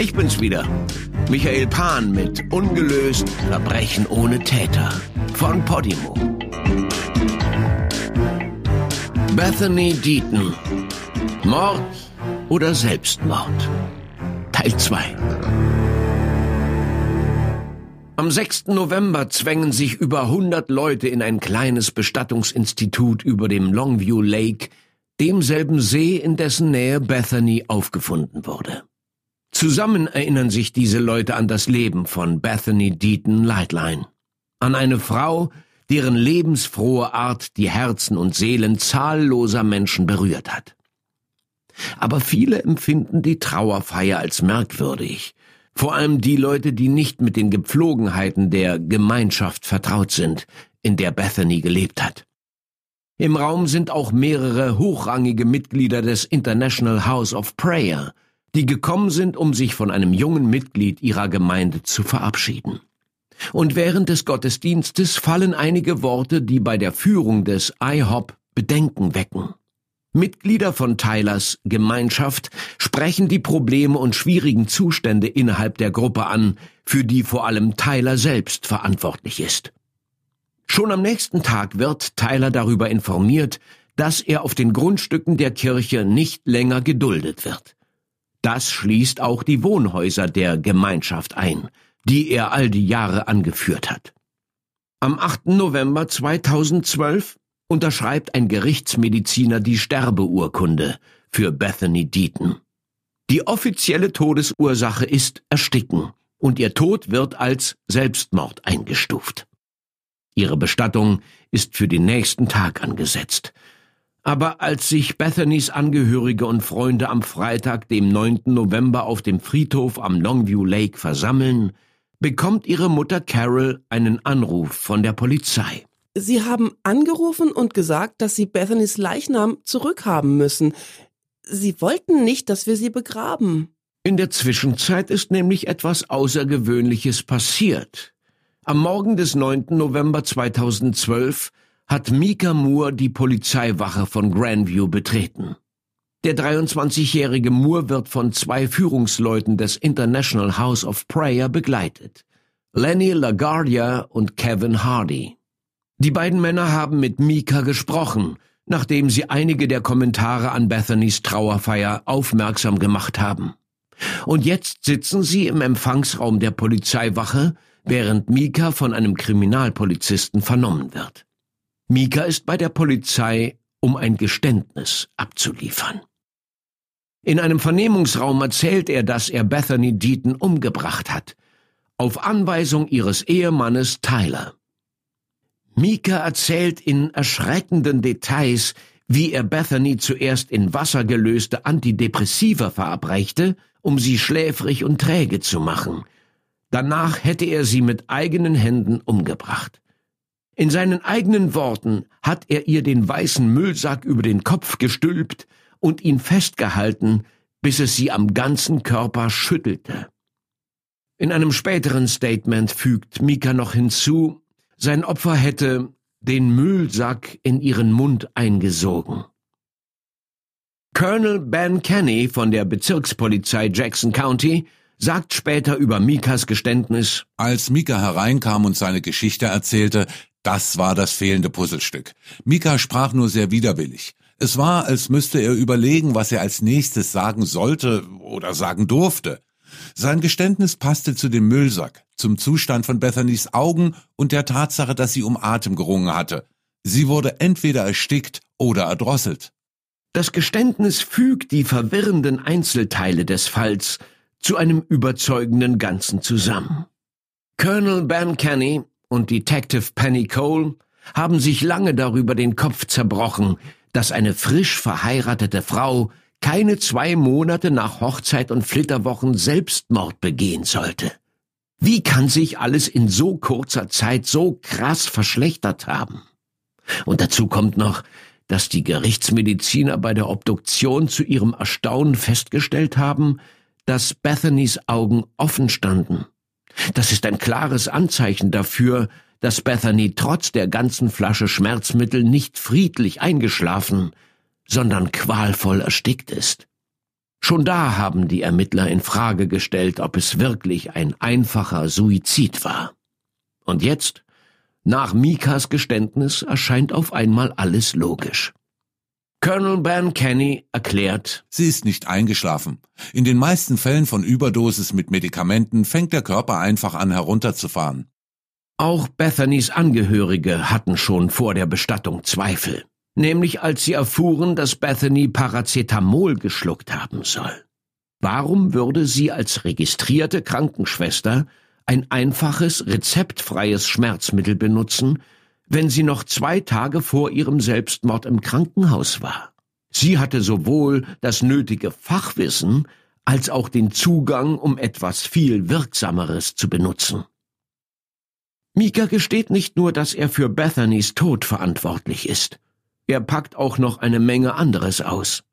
Ich bin's wieder. Michael Pan mit Ungelöst Verbrechen ohne Täter von Podimo. Bethany Deaton. Mord oder Selbstmord? Teil 2. Am 6. November zwängen sich über 100 Leute in ein kleines Bestattungsinstitut über dem Longview Lake, demselben See, in dessen Nähe Bethany aufgefunden wurde. Zusammen erinnern sich diese Leute an das Leben von Bethany Deaton Lightline, an eine Frau, deren lebensfrohe Art die Herzen und Seelen zahlloser Menschen berührt hat. Aber viele empfinden die Trauerfeier als merkwürdig, vor allem die Leute, die nicht mit den Gepflogenheiten der Gemeinschaft vertraut sind, in der Bethany gelebt hat. Im Raum sind auch mehrere hochrangige Mitglieder des International House of Prayer, die gekommen sind, um sich von einem jungen Mitglied ihrer Gemeinde zu verabschieden. Und während des Gottesdienstes fallen einige Worte, die bei der Führung des IHOP Bedenken wecken. Mitglieder von Tylers Gemeinschaft sprechen die Probleme und schwierigen Zustände innerhalb der Gruppe an, für die vor allem Tyler selbst verantwortlich ist. Schon am nächsten Tag wird Tyler darüber informiert, dass er auf den Grundstücken der Kirche nicht länger geduldet wird. Das schließt auch die Wohnhäuser der Gemeinschaft ein, die er all die Jahre angeführt hat. Am 8. November 2012 unterschreibt ein Gerichtsmediziner die Sterbeurkunde für Bethany Deaton. Die offizielle Todesursache ist Ersticken und ihr Tod wird als Selbstmord eingestuft. Ihre Bestattung ist für den nächsten Tag angesetzt. Aber als sich Bethanys Angehörige und Freunde am Freitag, dem 9. November auf dem Friedhof am Longview Lake versammeln, bekommt ihre Mutter Carol einen Anruf von der Polizei. Sie haben angerufen und gesagt, dass Sie Bethanys Leichnam zurückhaben müssen. Sie wollten nicht, dass wir sie begraben. In der Zwischenzeit ist nämlich etwas Außergewöhnliches passiert. Am Morgen des 9. November 2012 hat Mika Moore die Polizeiwache von Grandview betreten. Der 23-jährige Moore wird von zwei Führungsleuten des International House of Prayer begleitet. Lenny LaGuardia und Kevin Hardy. Die beiden Männer haben mit Mika gesprochen, nachdem sie einige der Kommentare an Bethanys Trauerfeier aufmerksam gemacht haben. Und jetzt sitzen sie im Empfangsraum der Polizeiwache, während Mika von einem Kriminalpolizisten vernommen wird. Mika ist bei der Polizei, um ein Geständnis abzuliefern. In einem Vernehmungsraum erzählt er, dass er Bethany Deaton umgebracht hat, auf Anweisung ihres Ehemannes Tyler. Mika erzählt in erschreckenden Details, wie er Bethany zuerst in Wasser gelöste Antidepressiva verabreichte, um sie schläfrig und träge zu machen. Danach hätte er sie mit eigenen Händen umgebracht. In seinen eigenen Worten hat er ihr den weißen Müllsack über den Kopf gestülpt und ihn festgehalten, bis es sie am ganzen Körper schüttelte. In einem späteren Statement fügt Mika noch hinzu, sein Opfer hätte den Müllsack in ihren Mund eingesogen. Colonel Ben Kenny von der Bezirkspolizei Jackson County sagt später über Mikas Geständnis, als Mika hereinkam und seine Geschichte erzählte, das war das fehlende Puzzlestück. Mika sprach nur sehr widerwillig. Es war, als müsste er überlegen, was er als nächstes sagen sollte oder sagen durfte. Sein Geständnis passte zu dem Müllsack, zum Zustand von Bethanys Augen und der Tatsache, dass sie um Atem gerungen hatte. Sie wurde entweder erstickt oder erdrosselt. Das Geständnis fügt die verwirrenden Einzelteile des Falls zu einem überzeugenden Ganzen zusammen. Colonel Ben Kenny und Detective Penny Cole haben sich lange darüber den Kopf zerbrochen, dass eine frisch verheiratete Frau keine zwei Monate nach Hochzeit und Flitterwochen Selbstmord begehen sollte. Wie kann sich alles in so kurzer Zeit so krass verschlechtert haben? Und dazu kommt noch, dass die Gerichtsmediziner bei der Obduktion zu ihrem Erstaunen festgestellt haben, dass Bethanys Augen offen standen. Das ist ein klares Anzeichen dafür, dass Bethany trotz der ganzen Flasche Schmerzmittel nicht friedlich eingeschlafen, sondern qualvoll erstickt ist. Schon da haben die Ermittler in Frage gestellt, ob es wirklich ein einfacher Suizid war. Und jetzt, nach Mikas Geständnis, erscheint auf einmal alles logisch. Colonel Ben Kenny erklärt, sie ist nicht eingeschlafen. In den meisten Fällen von Überdosis mit Medikamenten fängt der Körper einfach an herunterzufahren. Auch Bethanys Angehörige hatten schon vor der Bestattung Zweifel nämlich als sie erfuhren, dass Bethany Paracetamol geschluckt haben soll. Warum würde sie als registrierte Krankenschwester ein einfaches, rezeptfreies Schmerzmittel benutzen, wenn sie noch zwei Tage vor ihrem Selbstmord im Krankenhaus war? Sie hatte sowohl das nötige Fachwissen als auch den Zugang, um etwas viel Wirksameres zu benutzen. Mika gesteht nicht nur, dass er für Bethanys Tod verantwortlich ist. Er packt auch noch eine Menge anderes aus.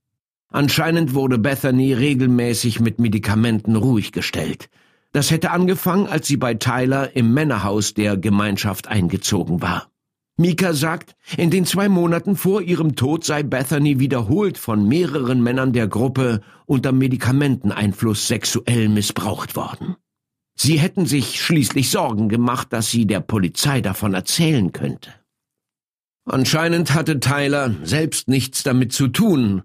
Anscheinend wurde Bethany regelmäßig mit Medikamenten ruhig gestellt. Das hätte angefangen, als sie bei Tyler im Männerhaus der Gemeinschaft eingezogen war. Mika sagt, in den zwei Monaten vor ihrem Tod sei Bethany wiederholt von mehreren Männern der Gruppe unter Medikamenteneinfluss sexuell missbraucht worden. Sie hätten sich schließlich Sorgen gemacht, dass sie der Polizei davon erzählen könnte. Anscheinend hatte Tyler selbst nichts damit zu tun,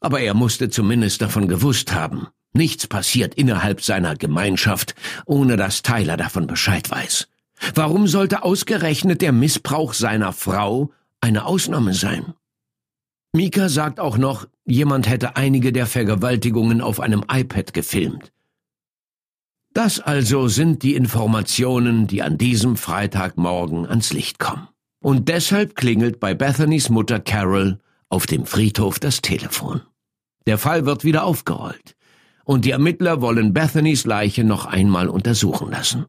aber er musste zumindest davon gewusst haben. Nichts passiert innerhalb seiner Gemeinschaft, ohne dass Tyler davon Bescheid weiß. Warum sollte ausgerechnet der Missbrauch seiner Frau eine Ausnahme sein? Mika sagt auch noch, jemand hätte einige der Vergewaltigungen auf einem iPad gefilmt. Das also sind die Informationen, die an diesem Freitagmorgen ans Licht kommen. Und deshalb klingelt bei Bethanys Mutter Carol auf dem Friedhof das Telefon. Der Fall wird wieder aufgerollt. Und die Ermittler wollen Bethanys Leiche noch einmal untersuchen lassen.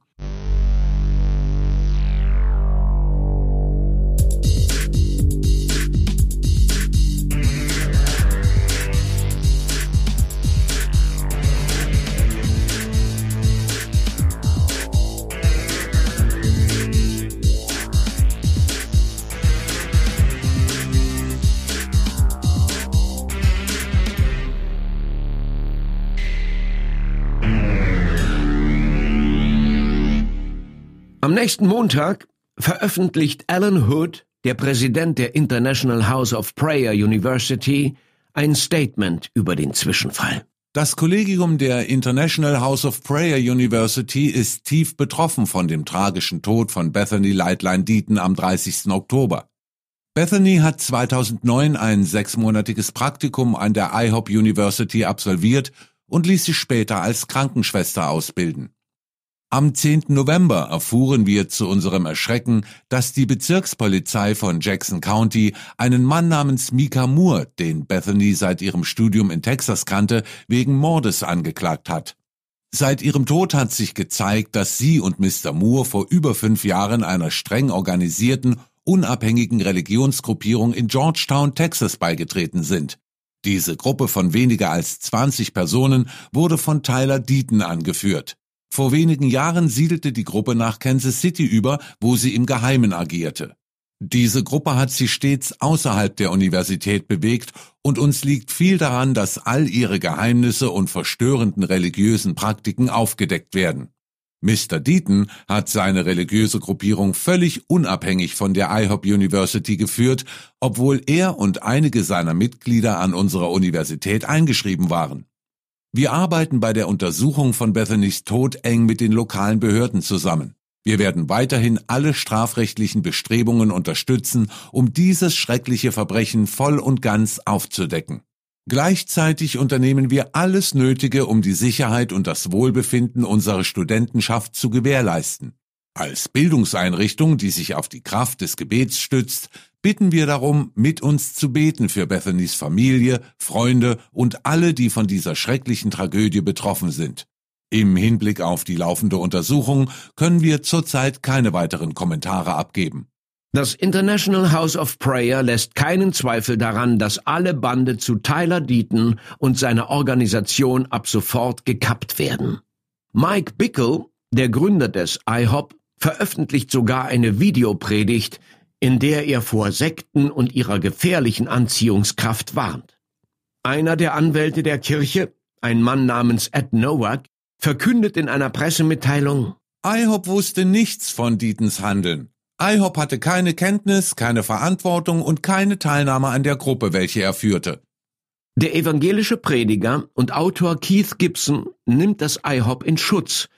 Am nächsten Montag veröffentlicht Alan Hood, der Präsident der International House of Prayer University, ein Statement über den Zwischenfall. Das Kollegium der International House of Prayer University ist tief betroffen von dem tragischen Tod von Bethany Lightline Deaton am 30. Oktober. Bethany hat 2009 ein sechsmonatiges Praktikum an der IHOP University absolviert und ließ sich später als Krankenschwester ausbilden. Am 10. November erfuhren wir zu unserem Erschrecken, dass die Bezirkspolizei von Jackson County einen Mann namens Mika Moore, den Bethany seit ihrem Studium in Texas kannte, wegen Mordes angeklagt hat. Seit ihrem Tod hat sich gezeigt, dass sie und Mr. Moore vor über fünf Jahren einer streng organisierten, unabhängigen Religionsgruppierung in Georgetown, Texas beigetreten sind. Diese Gruppe von weniger als 20 Personen wurde von Tyler Deaton angeführt. Vor wenigen Jahren siedelte die Gruppe nach Kansas City über, wo sie im Geheimen agierte. Diese Gruppe hat sich stets außerhalb der Universität bewegt und uns liegt viel daran, dass all ihre Geheimnisse und verstörenden religiösen Praktiken aufgedeckt werden. Mr. Deaton hat seine religiöse Gruppierung völlig unabhängig von der IHOP University geführt, obwohl er und einige seiner Mitglieder an unserer Universität eingeschrieben waren. Wir arbeiten bei der Untersuchung von Bethanys Tod eng mit den lokalen Behörden zusammen. Wir werden weiterhin alle strafrechtlichen Bestrebungen unterstützen, um dieses schreckliche Verbrechen voll und ganz aufzudecken. Gleichzeitig unternehmen wir alles Nötige, um die Sicherheit und das Wohlbefinden unserer Studentenschaft zu gewährleisten. Als Bildungseinrichtung, die sich auf die Kraft des Gebets stützt, bitten wir darum, mit uns zu beten für Bethanys Familie, Freunde und alle, die von dieser schrecklichen Tragödie betroffen sind. Im Hinblick auf die laufende Untersuchung können wir zurzeit keine weiteren Kommentare abgeben. Das International House of Prayer lässt keinen Zweifel daran, dass alle Bande zu Tyler Deaton und seiner Organisation ab sofort gekappt werden. Mike Bickle, der Gründer des IHOP, veröffentlicht sogar eine Videopredigt, in der er vor Sekten und ihrer gefährlichen Anziehungskraft warnt. Einer der Anwälte der Kirche, ein Mann namens Ed Nowak, verkündet in einer Pressemitteilung, IHOP wusste nichts von Dietens Handeln. IHOP hatte keine Kenntnis, keine Verantwortung und keine Teilnahme an der Gruppe, welche er führte. Der evangelische Prediger und Autor Keith Gibson nimmt das IHOP in Schutz,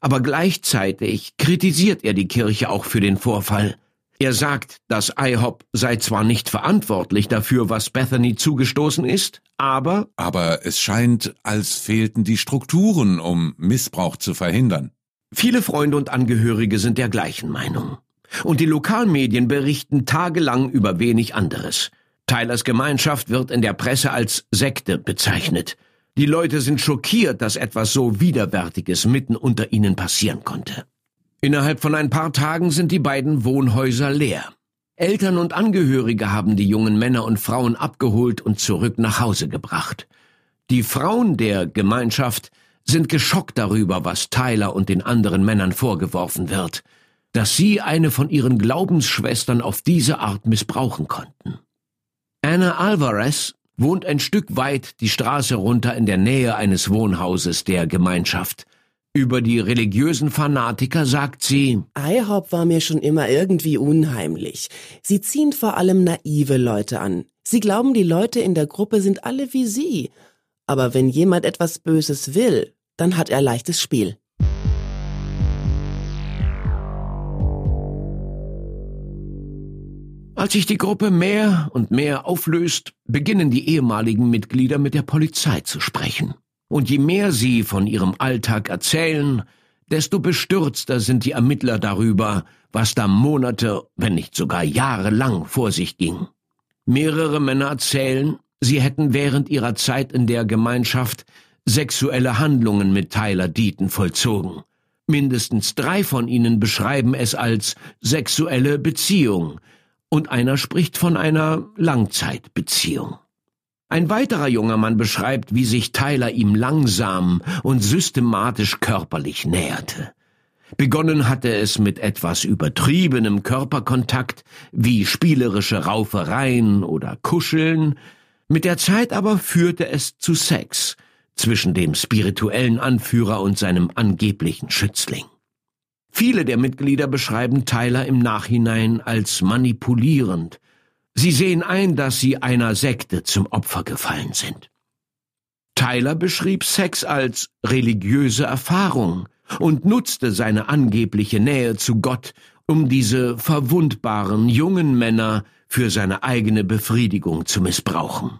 aber gleichzeitig kritisiert er die Kirche auch für den Vorfall. Er sagt, das IHOP sei zwar nicht verantwortlich dafür, was Bethany zugestoßen ist, aber Aber es scheint, als fehlten die Strukturen, um Missbrauch zu verhindern. viele Freunde und Angehörige sind der gleichen Meinung. Und die Lokalmedien berichten tagelang über wenig anderes. Tylers Gemeinschaft wird in der Presse als Sekte bezeichnet. Die Leute sind schockiert, dass etwas so Widerwärtiges mitten unter ihnen passieren konnte. Innerhalb von ein paar Tagen sind die beiden Wohnhäuser leer. Eltern und Angehörige haben die jungen Männer und Frauen abgeholt und zurück nach Hause gebracht. Die Frauen der Gemeinschaft sind geschockt darüber, was Tyler und den anderen Männern vorgeworfen wird, dass sie eine von ihren Glaubensschwestern auf diese Art missbrauchen konnten. Anna Alvarez wohnt ein Stück weit die Straße runter in der Nähe eines Wohnhauses der Gemeinschaft. Über die religiösen Fanatiker sagt sie, IHOP war mir schon immer irgendwie unheimlich. Sie ziehen vor allem naive Leute an. Sie glauben, die Leute in der Gruppe sind alle wie sie. Aber wenn jemand etwas Böses will, dann hat er leichtes Spiel. Als sich die Gruppe mehr und mehr auflöst, beginnen die ehemaligen Mitglieder mit der Polizei zu sprechen. Und je mehr sie von ihrem Alltag erzählen, desto bestürzter sind die Ermittler darüber, was da Monate, wenn nicht sogar Jahre lang vor sich ging. Mehrere Männer erzählen, sie hätten während ihrer Zeit in der Gemeinschaft sexuelle Handlungen mit Tyler Deaton vollzogen. Mindestens drei von ihnen beschreiben es als sexuelle Beziehung, und einer spricht von einer Langzeitbeziehung. Ein weiterer junger Mann beschreibt, wie sich Tyler ihm langsam und systematisch körperlich näherte. Begonnen hatte es mit etwas übertriebenem Körperkontakt, wie spielerische Raufereien oder Kuscheln, mit der Zeit aber führte es zu Sex zwischen dem spirituellen Anführer und seinem angeblichen Schützling. Viele der Mitglieder beschreiben Tyler im Nachhinein als manipulierend. Sie sehen ein, dass sie einer Sekte zum Opfer gefallen sind. Tyler beschrieb Sex als religiöse Erfahrung und nutzte seine angebliche Nähe zu Gott, um diese verwundbaren jungen Männer für seine eigene Befriedigung zu missbrauchen.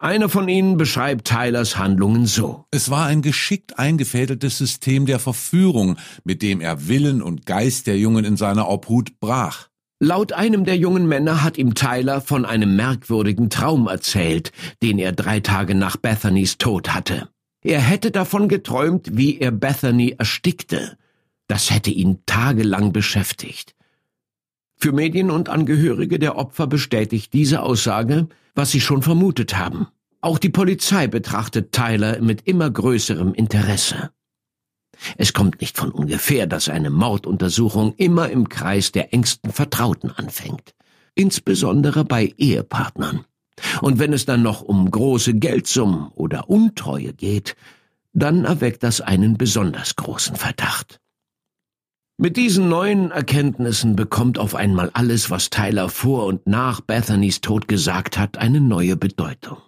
Einer von ihnen beschreibt Tylers Handlungen so. Es war ein geschickt eingefädeltes System der Verführung, mit dem er Willen und Geist der Jungen in seiner Obhut brach. Laut einem der jungen Männer hat ihm Tyler von einem merkwürdigen Traum erzählt, den er drei Tage nach Bethanys Tod hatte. Er hätte davon geträumt, wie er Bethany erstickte. Das hätte ihn tagelang beschäftigt. Für Medien und Angehörige der Opfer bestätigt diese Aussage, was sie schon vermutet haben. Auch die Polizei betrachtet Tyler mit immer größerem Interesse. Es kommt nicht von ungefähr, dass eine Morduntersuchung immer im Kreis der engsten Vertrauten anfängt, insbesondere bei Ehepartnern. Und wenn es dann noch um große Geldsummen oder Untreue geht, dann erweckt das einen besonders großen Verdacht. Mit diesen neuen Erkenntnissen bekommt auf einmal alles, was Tyler vor und nach Bethanys Tod gesagt hat, eine neue Bedeutung.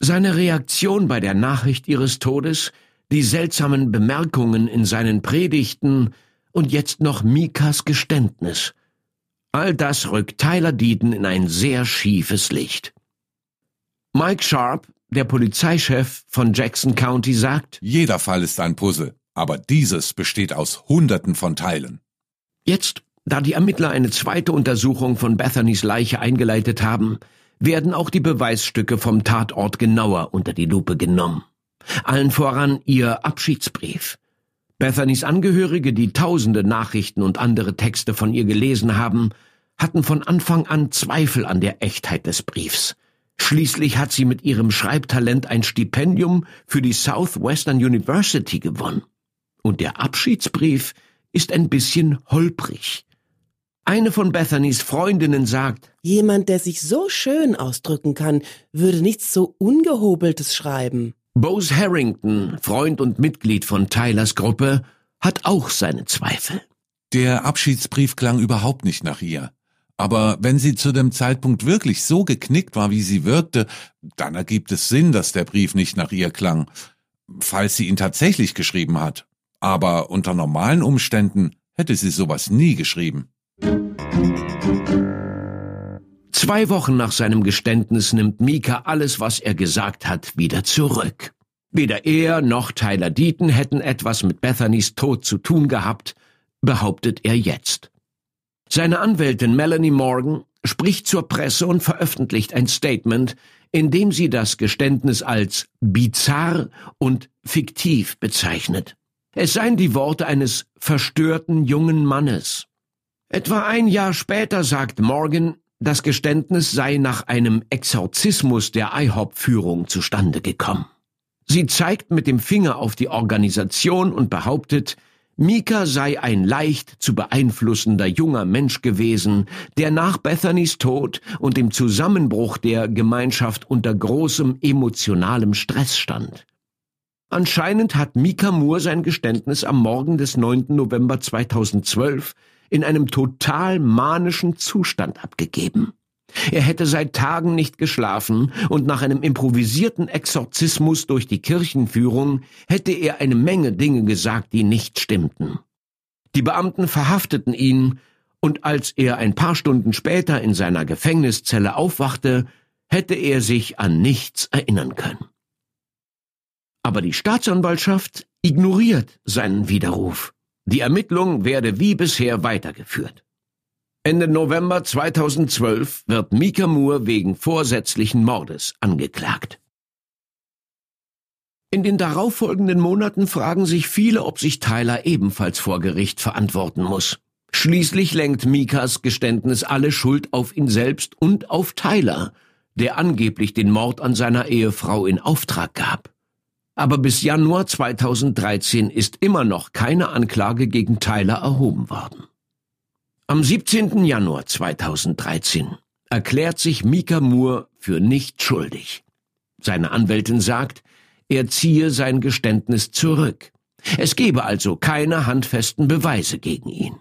Seine Reaktion bei der Nachricht ihres Todes, die seltsamen Bemerkungen in seinen Predigten und jetzt noch Mikas Geständnis. All das rückt Tyler Deaton in ein sehr schiefes Licht. Mike Sharp, der Polizeichef von Jackson County, sagt, Jeder Fall ist ein Puzzle, aber dieses besteht aus Hunderten von Teilen. Jetzt, da die Ermittler eine zweite Untersuchung von Bethanys Leiche eingeleitet haben, werden auch die Beweisstücke vom Tatort genauer unter die Lupe genommen. Allen voran ihr Abschiedsbrief. Bethanys Angehörige, die tausende Nachrichten und andere Texte von ihr gelesen haben, hatten von Anfang an Zweifel an der Echtheit des Briefs. Schließlich hat sie mit ihrem Schreibtalent ein Stipendium für die Southwestern University gewonnen. Und der Abschiedsbrief ist ein bisschen holprig. Eine von Bethanys Freundinnen sagt, Jemand, der sich so schön ausdrücken kann, würde nichts so Ungehobeltes schreiben. Bose Harrington, Freund und Mitglied von Tylers Gruppe, hat auch seine Zweifel. Der Abschiedsbrief klang überhaupt nicht nach ihr. Aber wenn sie zu dem Zeitpunkt wirklich so geknickt war, wie sie wirkte, dann ergibt es Sinn, dass der Brief nicht nach ihr klang, falls sie ihn tatsächlich geschrieben hat. Aber unter normalen Umständen hätte sie sowas nie geschrieben. Zwei Wochen nach seinem Geständnis nimmt Mika alles, was er gesagt hat, wieder zurück. Weder er noch Tyler Deaton hätten etwas mit Bethanys Tod zu tun gehabt, behauptet er jetzt. Seine Anwältin Melanie Morgan spricht zur Presse und veröffentlicht ein Statement, in dem sie das Geständnis als bizarr und fiktiv bezeichnet. Es seien die Worte eines verstörten jungen Mannes. Etwa ein Jahr später sagt Morgan, das Geständnis sei nach einem Exorzismus der IHOP-Führung zustande gekommen. Sie zeigt mit dem Finger auf die Organisation und behauptet, Mika sei ein leicht zu beeinflussender junger Mensch gewesen, der nach Bethanys Tod und dem Zusammenbruch der Gemeinschaft unter großem emotionalem Stress stand. Anscheinend hat Mika Moore sein Geständnis am Morgen des 9. November 2012 in einem total manischen Zustand abgegeben. Er hätte seit Tagen nicht geschlafen und nach einem improvisierten Exorzismus durch die Kirchenführung hätte er eine Menge Dinge gesagt, die nicht stimmten. Die Beamten verhafteten ihn, und als er ein paar Stunden später in seiner Gefängniszelle aufwachte, hätte er sich an nichts erinnern können. Aber die Staatsanwaltschaft ignoriert seinen Widerruf. Die Ermittlung werde wie bisher weitergeführt. Ende November 2012 wird Mika Moore wegen vorsätzlichen Mordes angeklagt. In den darauffolgenden Monaten fragen sich viele, ob sich Tyler ebenfalls vor Gericht verantworten muss. Schließlich lenkt Mikas Geständnis alle Schuld auf ihn selbst und auf Tyler, der angeblich den Mord an seiner Ehefrau in Auftrag gab. Aber bis Januar 2013 ist immer noch keine Anklage gegen Tyler erhoben worden. Am 17. Januar 2013 erklärt sich Mika Moore für nicht schuldig. Seine Anwältin sagt, er ziehe sein Geständnis zurück. Es gebe also keine handfesten Beweise gegen ihn.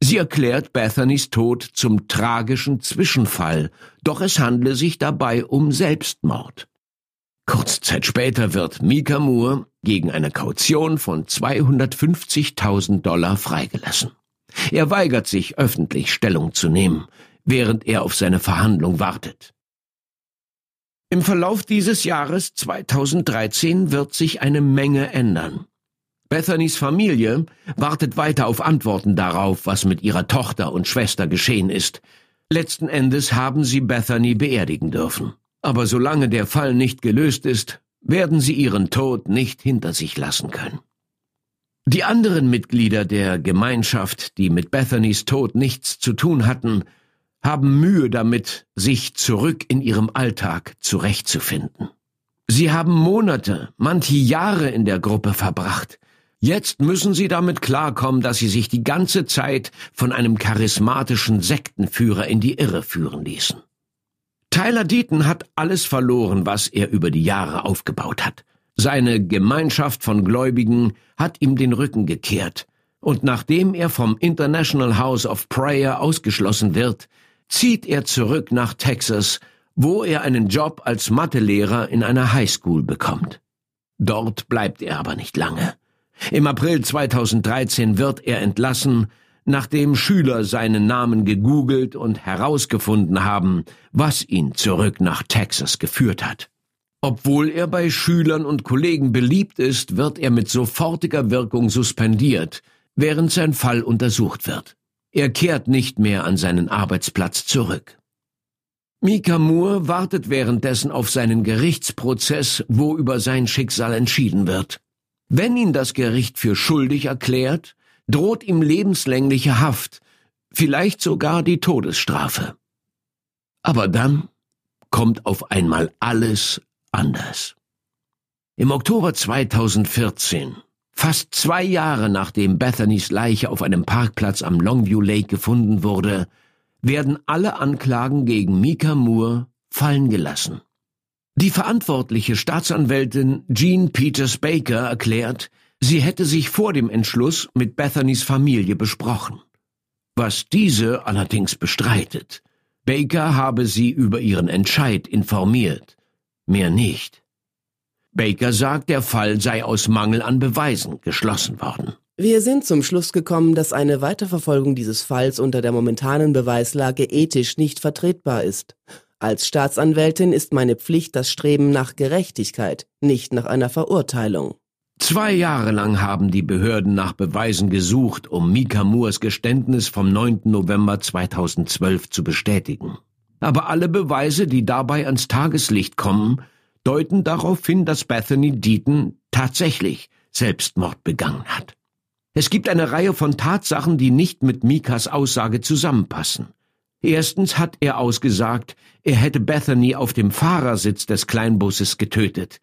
Sie erklärt Bethanys Tod zum tragischen Zwischenfall, doch es handle sich dabei um Selbstmord. Kurze Zeit später wird Mika Moore gegen eine Kaution von 250.000 Dollar freigelassen. Er weigert sich, öffentlich Stellung zu nehmen, während er auf seine Verhandlung wartet. Im Verlauf dieses Jahres 2013 wird sich eine Menge ändern. Bethanys Familie wartet weiter auf Antworten darauf, was mit ihrer Tochter und Schwester geschehen ist. Letzten Endes haben sie Bethany beerdigen dürfen. Aber solange der Fall nicht gelöst ist, werden sie ihren Tod nicht hinter sich lassen können. Die anderen Mitglieder der Gemeinschaft, die mit Bethanys Tod nichts zu tun hatten, haben Mühe damit, sich zurück in ihrem Alltag zurechtzufinden. Sie haben Monate, manche Jahre in der Gruppe verbracht. Jetzt müssen sie damit klarkommen, dass sie sich die ganze Zeit von einem charismatischen Sektenführer in die Irre führen ließen. Tyler Deaton hat alles verloren, was er über die Jahre aufgebaut hat. Seine Gemeinschaft von Gläubigen hat ihm den Rücken gekehrt, und nachdem er vom International House of Prayer ausgeschlossen wird, zieht er zurück nach Texas, wo er einen Job als Mathelehrer in einer Highschool bekommt. Dort bleibt er aber nicht lange. Im April 2013 wird er entlassen nachdem Schüler seinen Namen gegoogelt und herausgefunden haben, was ihn zurück nach Texas geführt hat. Obwohl er bei Schülern und Kollegen beliebt ist, wird er mit sofortiger Wirkung suspendiert, während sein Fall untersucht wird. Er kehrt nicht mehr an seinen Arbeitsplatz zurück. Mika Moore wartet währenddessen auf seinen Gerichtsprozess, wo über sein Schicksal entschieden wird. Wenn ihn das Gericht für schuldig erklärt, droht ihm lebenslängliche Haft, vielleicht sogar die Todesstrafe. Aber dann kommt auf einmal alles anders. Im Oktober 2014, fast zwei Jahre nachdem Bethanys Leiche auf einem Parkplatz am Longview Lake gefunden wurde, werden alle Anklagen gegen Mika Moore fallen gelassen. Die verantwortliche Staatsanwältin Jean Peters Baker erklärt, sie hätte sich vor dem Entschluss mit Bethanys Familie besprochen. Was diese allerdings bestreitet. Baker habe sie über ihren Entscheid informiert. Mehr nicht. Baker sagt, der Fall sei aus Mangel an Beweisen geschlossen worden. Wir sind zum Schluss gekommen, dass eine Weiterverfolgung dieses Falls unter der momentanen Beweislage ethisch nicht vertretbar ist. Als Staatsanwältin ist meine Pflicht das Streben nach Gerechtigkeit, nicht nach einer Verurteilung. Zwei Jahre lang haben die Behörden nach Beweisen gesucht, um Mika Moores Geständnis vom 9. November 2012 zu bestätigen. Aber alle Beweise, die dabei ans Tageslicht kommen, deuten darauf hin, dass Bethany Deaton tatsächlich Selbstmord begangen hat. Es gibt eine Reihe von Tatsachen, die nicht mit Mikas Aussage zusammenpassen. Erstens hat er ausgesagt, er hätte Bethany auf dem Fahrersitz des Kleinbusses getötet.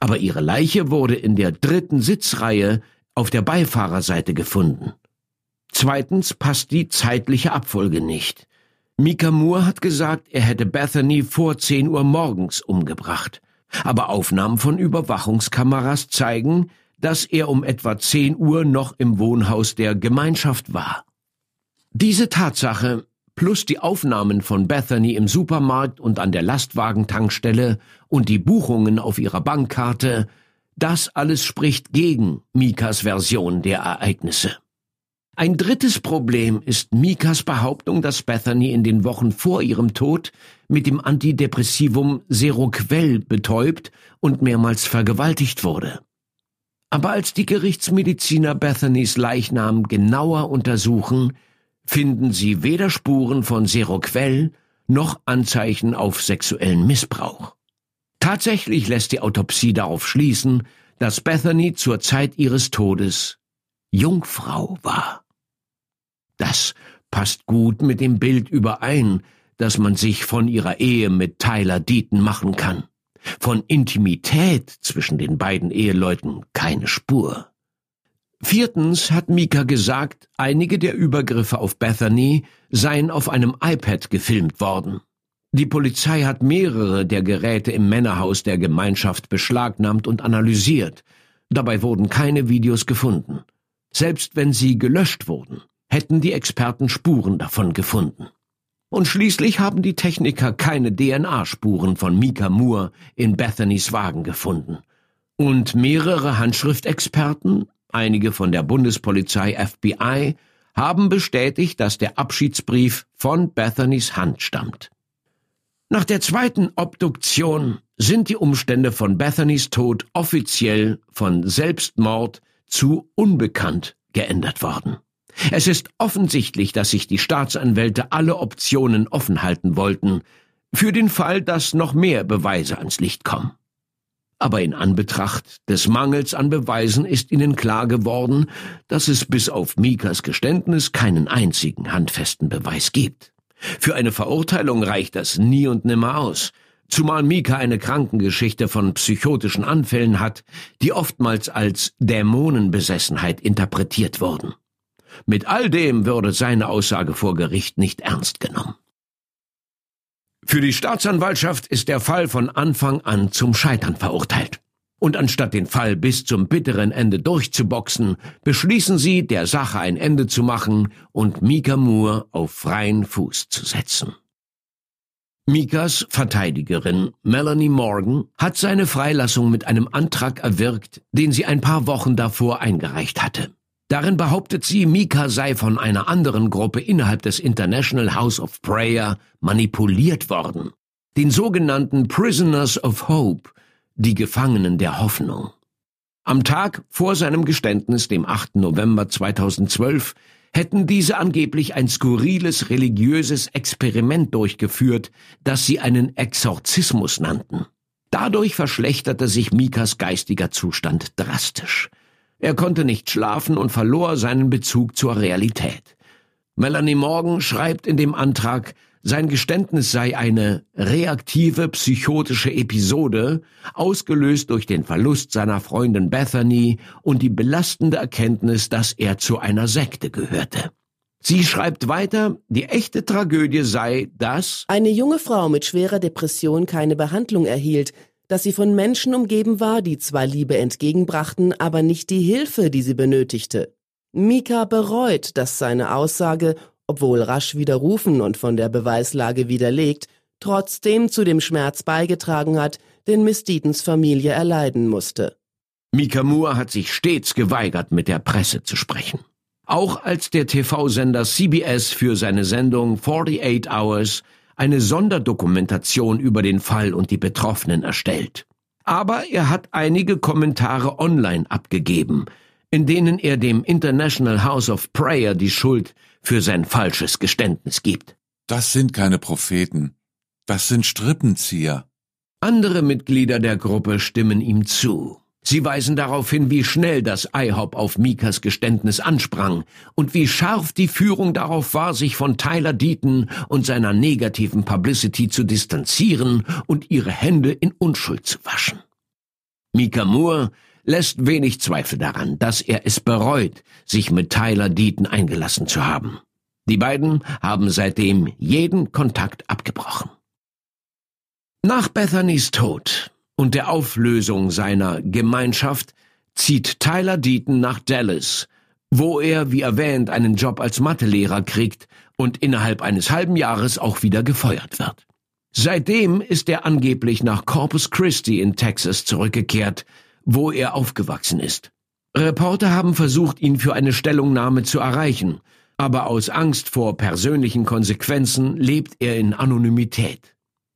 Aber ihre Leiche wurde in der dritten Sitzreihe auf der Beifahrerseite gefunden. Zweitens passt die zeitliche Abfolge nicht. Mika Moore hat gesagt, er hätte Bethany vor 10 Uhr morgens umgebracht. Aber Aufnahmen von Überwachungskameras zeigen, dass er um etwa 10 Uhr noch im Wohnhaus der Gemeinschaft war. Diese Tatsache plus die Aufnahmen von Bethany im Supermarkt und an der Lastwagentankstelle und die Buchungen auf ihrer Bankkarte, das alles spricht gegen Mikas Version der Ereignisse. Ein drittes Problem ist Mikas Behauptung, dass Bethany in den Wochen vor ihrem Tod mit dem Antidepressivum Seroquel betäubt und mehrmals vergewaltigt wurde. Aber als die Gerichtsmediziner Bethanys Leichnam genauer untersuchen, finden sie weder Spuren von Seroquel noch Anzeichen auf sexuellen Missbrauch. Tatsächlich lässt die Autopsie darauf schließen, dass Bethany zur Zeit ihres Todes Jungfrau war. Das passt gut mit dem Bild überein, das man sich von ihrer Ehe mit Tyler Deaton machen kann. Von Intimität zwischen den beiden Eheleuten keine Spur. Viertens hat Mika gesagt, einige der Übergriffe auf Bethany seien auf einem iPad gefilmt worden. Die Polizei hat mehrere der Geräte im Männerhaus der Gemeinschaft beschlagnahmt und analysiert. Dabei wurden keine Videos gefunden. Selbst wenn sie gelöscht wurden, hätten die Experten Spuren davon gefunden. Und schließlich haben die Techniker keine DNA-Spuren von Mika Moore in Bethanys Wagen gefunden. Und mehrere Handschriftexperten einige von der Bundespolizei FBI, haben bestätigt, dass der Abschiedsbrief von Bethanys Hand stammt. Nach der zweiten Obduktion sind die Umstände von Bethanys Tod offiziell von Selbstmord zu unbekannt geändert worden. Es ist offensichtlich, dass sich die Staatsanwälte alle Optionen offen halten wollten, für den Fall, dass noch mehr Beweise ans Licht kommen. Aber in Anbetracht des Mangels an Beweisen ist ihnen klar geworden, dass es bis auf Mikas Geständnis keinen einzigen handfesten Beweis gibt. Für eine Verurteilung reicht das nie und nimmer aus, zumal Mika eine Krankengeschichte von psychotischen Anfällen hat, die oftmals als Dämonenbesessenheit interpretiert wurden. Mit all dem würde seine Aussage vor Gericht nicht ernst genommen. Für die Staatsanwaltschaft ist der Fall von Anfang an zum Scheitern verurteilt. Und anstatt den Fall bis zum bitteren Ende durchzuboxen, beschließen sie, der Sache ein Ende zu machen und Mika Moore auf freien Fuß zu setzen. Mikas Verteidigerin Melanie Morgan hat seine Freilassung mit einem Antrag erwirkt, den sie ein paar Wochen davor eingereicht hatte. Darin behauptet sie, Mika sei von einer anderen Gruppe innerhalb des International House of Prayer manipuliert worden, den sogenannten Prisoners of Hope, die Gefangenen der Hoffnung. Am Tag vor seinem Geständnis, dem 8. November 2012, hätten diese angeblich ein skurriles religiöses Experiment durchgeführt, das sie einen Exorzismus nannten. Dadurch verschlechterte sich Mikas geistiger Zustand drastisch. Er konnte nicht schlafen und verlor seinen Bezug zur Realität. Melanie Morgan schreibt in dem Antrag, sein Geständnis sei eine reaktive psychotische Episode, ausgelöst durch den Verlust seiner Freundin Bethany und die belastende Erkenntnis, dass er zu einer Sekte gehörte. Sie schreibt weiter, die echte Tragödie sei, dass eine junge Frau mit schwerer Depression keine Behandlung erhielt, dass sie von Menschen umgeben war, die zwar Liebe entgegenbrachten, aber nicht die Hilfe, die sie benötigte. Mika bereut, dass seine Aussage, obwohl rasch widerrufen und von der Beweislage widerlegt, trotzdem zu dem Schmerz beigetragen hat, den Miss Deatons Familie erleiden musste. Mika Moore hat sich stets geweigert, mit der Presse zu sprechen. Auch als der TV-Sender CBS für seine Sendung 48 Hours eine Sonderdokumentation über den Fall und die Betroffenen erstellt. Aber er hat einige Kommentare online abgegeben, in denen er dem International House of Prayer die Schuld für sein falsches Geständnis gibt. Das sind keine Propheten. Das sind Strippenzieher. Andere Mitglieder der Gruppe stimmen ihm zu. Sie weisen darauf hin, wie schnell das IHOP auf Mikas Geständnis ansprang und wie scharf die Führung darauf war, sich von Tyler Deaton und seiner negativen Publicity zu distanzieren und ihre Hände in Unschuld zu waschen. Mika Moore lässt wenig Zweifel daran, dass er es bereut, sich mit Tyler Deaton eingelassen zu haben. Die beiden haben seitdem jeden Kontakt abgebrochen. Nach Bethany's Tod und der Auflösung seiner Gemeinschaft zieht Tyler Deaton nach Dallas, wo er, wie erwähnt, einen Job als Mathelehrer kriegt und innerhalb eines halben Jahres auch wieder gefeuert wird. Seitdem ist er angeblich nach Corpus Christi in Texas zurückgekehrt, wo er aufgewachsen ist. Reporter haben versucht, ihn für eine Stellungnahme zu erreichen, aber aus Angst vor persönlichen Konsequenzen lebt er in Anonymität.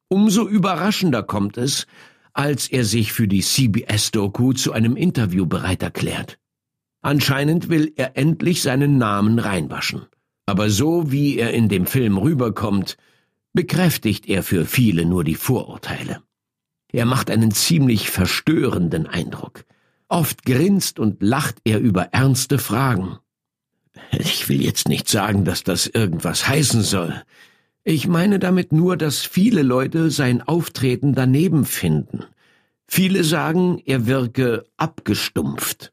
Umso überraschender kommt es, als er sich für die CBS-Doku zu einem Interview bereit erklärt. Anscheinend will er endlich seinen Namen reinwaschen. Aber so wie er in dem Film rüberkommt, bekräftigt er für viele nur die Vorurteile. Er macht einen ziemlich verstörenden Eindruck. Oft grinst und lacht er über ernste Fragen. Ich will jetzt nicht sagen, dass das irgendwas heißen soll. Ich meine damit nur, dass viele Leute sein Auftreten daneben finden. Viele sagen, er wirke abgestumpft.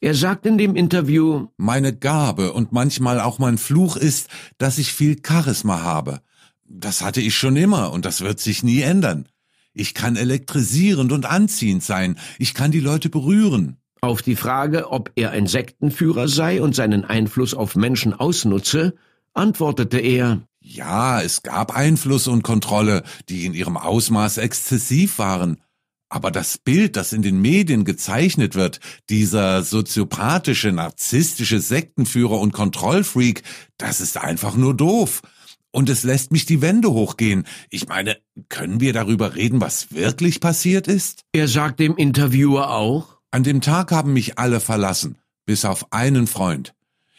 Er sagt in dem Interview, Meine Gabe und manchmal auch mein Fluch ist, dass ich viel Charisma habe. Das hatte ich schon immer und das wird sich nie ändern. Ich kann elektrisierend und anziehend sein. Ich kann die Leute berühren. Auf die Frage, ob er ein Sektenführer sei und seinen Einfluss auf Menschen ausnutze, antwortete er, Ja, es gab Einfluss und Kontrolle, die in ihrem Ausmaß exzessiv waren. Aber das Bild, das in den Medien gezeichnet wird, dieser soziopathische, narzisstische Sektenführer und Kontrollfreak, das ist einfach nur doof. Und es lässt mich die Wände hochgehen. Ich meine, können wir darüber reden, was wirklich passiert ist? Er sagt dem Interviewer auch, An dem Tag haben mich alle verlassen, bis auf einen Freund.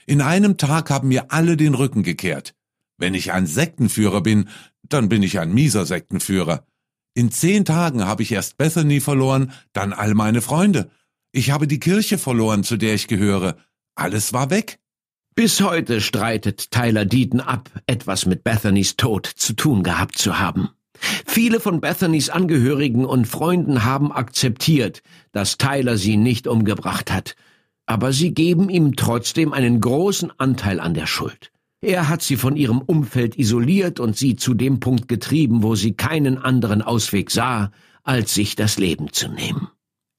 In einem Tag haben mir alle den Rücken gekehrt. Wenn ich ein Sektenführer bin, dann bin ich ein mieser Sektenführer. In zehn Tagen habe ich erst Bethany verloren, dann all meine Freunde. Ich habe die Kirche verloren, zu der ich gehöre. Alles war weg. Bis heute streitet Tyler Deaton ab, etwas mit Bethanys Tod zu tun gehabt zu haben. Viele von Bethanys Angehörigen und Freunden haben akzeptiert, dass Tyler sie nicht umgebracht hat, aber sie geben ihm trotzdem einen großen Anteil an der Schuld. Er hat sie von ihrem Umfeld isoliert und sie zu dem Punkt getrieben, wo sie keinen anderen Ausweg sah, als sich das Leben zu nehmen.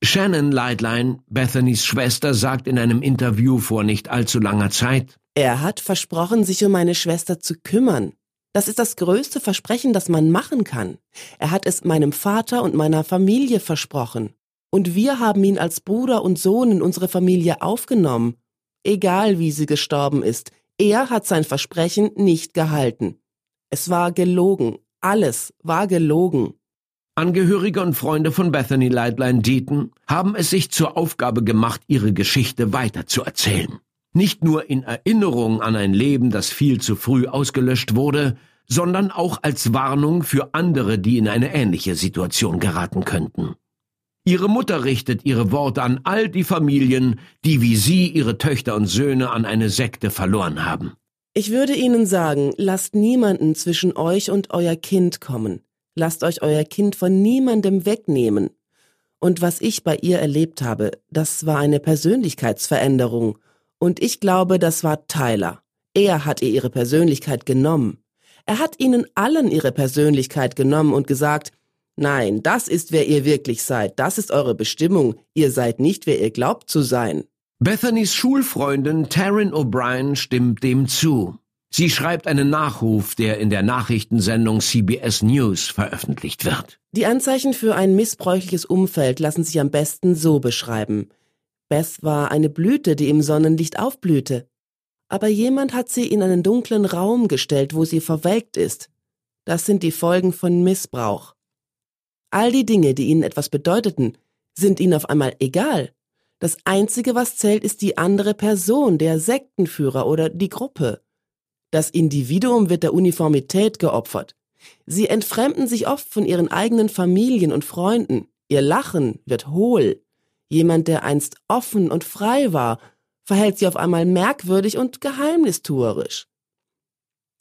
Shannon Lightline, Bethanys Schwester, sagt in einem Interview vor nicht allzu langer Zeit, Er hat versprochen, sich um meine Schwester zu kümmern. Das ist das größte Versprechen, das man machen kann. Er hat es meinem Vater und meiner Familie versprochen. Und wir haben ihn als Bruder und Sohn in unsere Familie aufgenommen. Egal wie sie gestorben ist, er hat sein Versprechen nicht gehalten. Es war gelogen. Alles war gelogen. Angehörige und Freunde von Bethany Lightline Deaton haben es sich zur Aufgabe gemacht, ihre Geschichte weiterzuerzählen. Nicht nur in Erinnerung an ein Leben, das viel zu früh ausgelöscht wurde, sondern auch als Warnung für andere, die in eine ähnliche Situation geraten könnten. Ihre Mutter richtet ihre Worte an all die Familien, die wie sie ihre Töchter und Söhne an eine Sekte verloren haben. Ich würde Ihnen sagen, lasst niemanden zwischen euch und euer Kind kommen. Lasst euch euer Kind von niemandem wegnehmen. Und was ich bei ihr erlebt habe, das war eine Persönlichkeitsveränderung. Und ich glaube, das war Tyler. Er hat ihr ihre Persönlichkeit genommen. Er hat ihnen allen ihre Persönlichkeit genommen und gesagt, nein, das ist, wer ihr wirklich seid, das ist eure Bestimmung, ihr seid nicht, wer ihr glaubt zu sein. Bethany's Schulfreundin Taryn O'Brien stimmt dem zu. Sie schreibt einen Nachruf, der in der Nachrichtensendung CBS News veröffentlicht wird. Die Anzeichen für ein missbräuchliches Umfeld lassen sich am besten so beschreiben. Beth war eine Blüte, die im Sonnenlicht aufblühte. Aber jemand hat sie in einen dunklen Raum gestellt, wo sie verwelkt ist. Das sind die Folgen von Missbrauch. All die Dinge, die ihnen etwas bedeuteten, sind ihnen auf einmal egal. Das Einzige, was zählt, ist die andere Person, der Sektenführer oder die Gruppe. Das Individuum wird der Uniformität geopfert. Sie entfremden sich oft von ihren eigenen Familien und Freunden. Ihr Lachen wird hohl. Jemand, der einst offen und frei war, verhält sich auf einmal merkwürdig und geheimnistuerisch.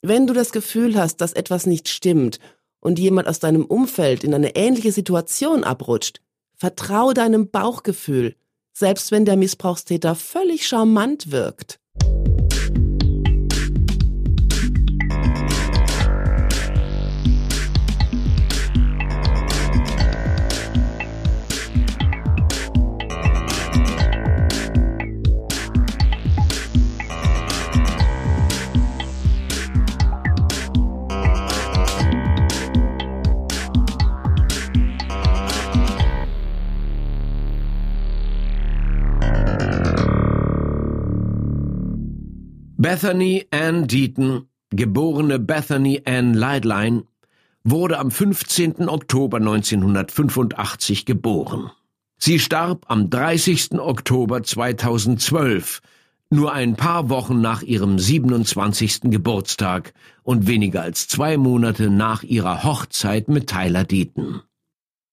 Wenn du das Gefühl hast, dass etwas nicht stimmt und jemand aus deinem Umfeld in eine ähnliche Situation abrutscht, vertrau deinem Bauchgefühl, selbst wenn der Missbrauchstäter völlig charmant wirkt. Bethany Ann Deaton, geborene Bethany Ann Leidline, wurde am 15. Oktober 1985 geboren. Sie starb am 30. Oktober 2012, nur ein paar Wochen nach ihrem 27. Geburtstag und weniger als zwei Monate nach ihrer Hochzeit mit Tyler Deaton.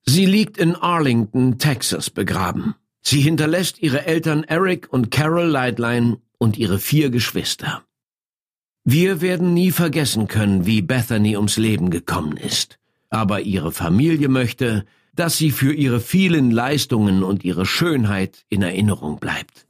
Sie liegt in Arlington, Texas begraben. Sie hinterlässt ihre Eltern Eric und Carol Leidline und ihre vier Geschwister. Wir werden nie vergessen können, wie Bethany ums Leben gekommen ist. Aber ihre Familie möchte, dass sie für ihre vielen Leistungen und ihre Schönheit in Erinnerung bleibt.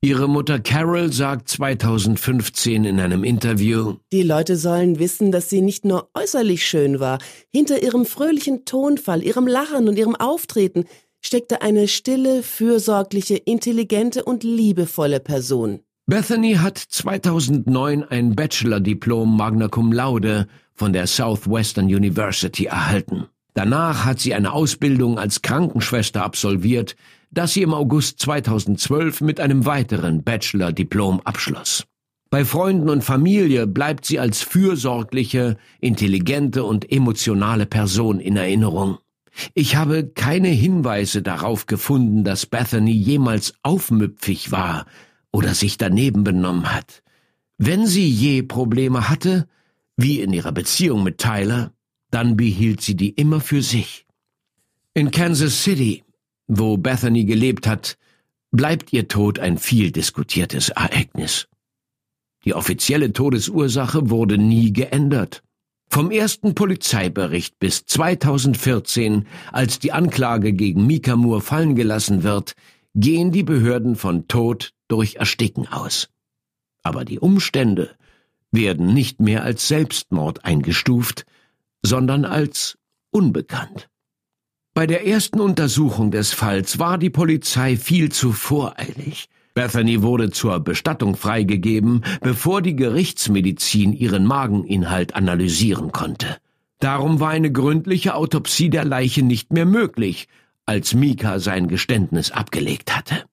Ihre Mutter Carol sagt 2015 in einem Interview, Die Leute sollen wissen, dass sie nicht nur äußerlich schön war. Hinter ihrem fröhlichen Tonfall, ihrem Lachen und ihrem Auftreten steckte eine stille, fürsorgliche, intelligente und liebevolle Person. Bethany hat 2009 ein Bachelor-Diplom Magna Cum Laude von der Southwestern University erhalten. Danach hat sie eine Ausbildung als Krankenschwester absolviert, das sie im August 2012 mit einem weiteren Bachelor-Diplom abschloss. Bei Freunden und Familie bleibt sie als fürsorgliche, intelligente und emotionale Person in Erinnerung. Ich habe keine Hinweise darauf gefunden, dass Bethany jemals aufmüpfig war oder sich daneben benommen hat. Wenn sie je Probleme hatte, wie in ihrer Beziehung mit Tyler, dann behielt sie die immer für sich. In Kansas City, wo Bethany gelebt hat, bleibt ihr Tod ein viel diskutiertes Ereignis. Die offizielle Todesursache wurde nie geändert. Vom ersten Polizeibericht bis 2014, als die Anklage gegen Mika Moore fallen gelassen wird, gehen die Behörden von Tod durch Ersticken aus. Aber die Umstände werden nicht mehr als Selbstmord eingestuft, sondern als unbekannt. Bei der ersten Untersuchung des Falls war die Polizei viel zu voreilig. Bethany wurde zur Bestattung freigegeben, bevor die Gerichtsmedizin ihren Mageninhalt analysieren konnte. Darum war eine gründliche Autopsie der Leiche nicht mehr möglich, als Mika sein Geständnis abgelegt hatte.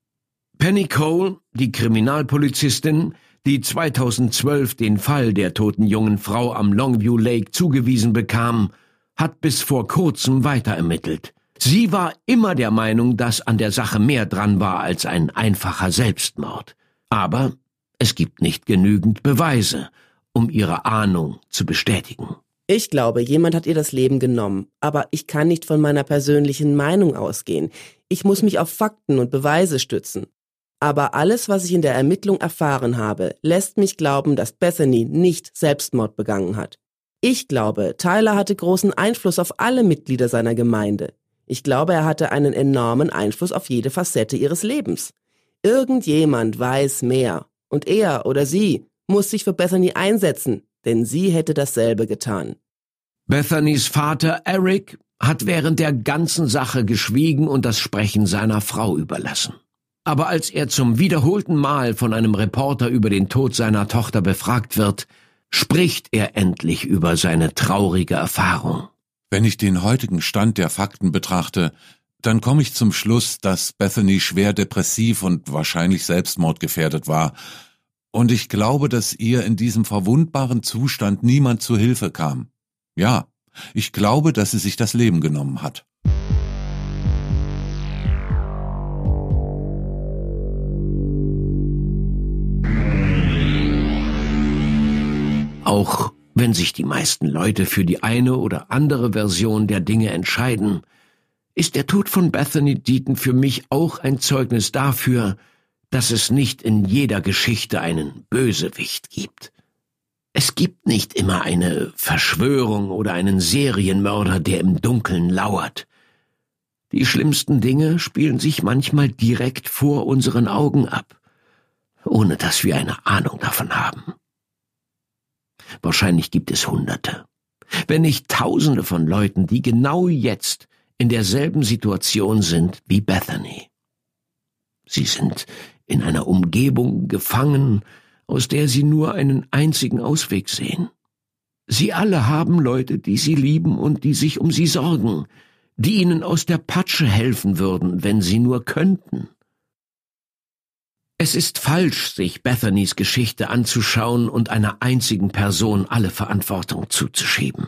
Penny Cole, die Kriminalpolizistin, die 2012 den Fall der toten jungen Frau am Longview Lake zugewiesen bekam, hat bis vor kurzem weiterermittelt. Sie war immer der Meinung, dass an der Sache mehr dran war als ein einfacher Selbstmord. Aber es gibt nicht genügend Beweise, um ihre Ahnung zu bestätigen. Ich glaube, jemand hat ihr das Leben genommen, aber ich kann nicht von meiner persönlichen Meinung ausgehen. Ich muss mich auf Fakten und Beweise stützen. Aber alles, was ich in der Ermittlung erfahren habe, lässt mich glauben, dass Bethany nicht Selbstmord begangen hat. Ich glaube, Tyler hatte großen Einfluss auf alle Mitglieder seiner Gemeinde. Ich glaube, er hatte einen enormen Einfluss auf jede Facette ihres Lebens. Irgendjemand weiß mehr, und er oder sie muss sich für Bethany einsetzen, denn sie hätte dasselbe getan. Bethany's Vater Eric hat während der ganzen Sache geschwiegen und das Sprechen seiner Frau überlassen. Aber als er zum wiederholten Mal von einem Reporter über den Tod seiner Tochter befragt wird, spricht er endlich über seine traurige Erfahrung. Wenn ich den heutigen Stand der Fakten betrachte, dann komme ich zum Schluss, dass Bethany schwer depressiv und wahrscheinlich selbstmordgefährdet war. Und ich glaube, dass ihr in diesem verwundbaren Zustand niemand zu Hilfe kam. Ja, ich glaube, dass sie sich das Leben genommen hat. Auch wenn sich die meisten Leute für die eine oder andere Version der Dinge entscheiden, ist der Tod von Bethany Deaton für mich auch ein Zeugnis dafür, dass es nicht in jeder Geschichte einen Bösewicht gibt. Es gibt nicht immer eine Verschwörung oder einen Serienmörder, der im Dunkeln lauert. Die schlimmsten Dinge spielen sich manchmal direkt vor unseren Augen ab, ohne dass wir eine Ahnung davon haben. Wahrscheinlich gibt es Hunderte, wenn nicht Tausende von Leuten, die genau jetzt in derselben Situation sind wie Bethany. Sie sind in einer Umgebung gefangen, aus der sie nur einen einzigen Ausweg sehen. Sie alle haben Leute, die sie lieben und die sich um sie sorgen, die ihnen aus der Patsche helfen würden, wenn sie nur könnten. Es ist falsch, sich Bethanys Geschichte anzuschauen und einer einzigen Person alle Verantwortung zuzuschieben.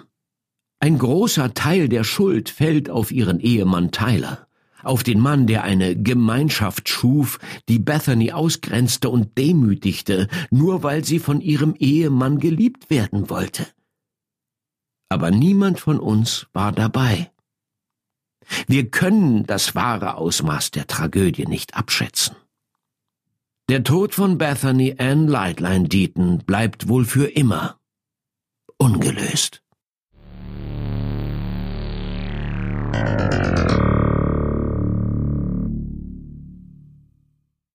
Ein großer Teil der Schuld fällt auf ihren Ehemann Tyler auf den Mann, der eine Gemeinschaft schuf, die Bethany ausgrenzte und demütigte, nur weil sie von ihrem Ehemann geliebt werden wollte. Aber niemand von uns war dabei. Wir können das wahre Ausmaß der Tragödie nicht abschätzen. Der Tod von Bethany Ann Lightline Deaton bleibt wohl für immer ungelöst.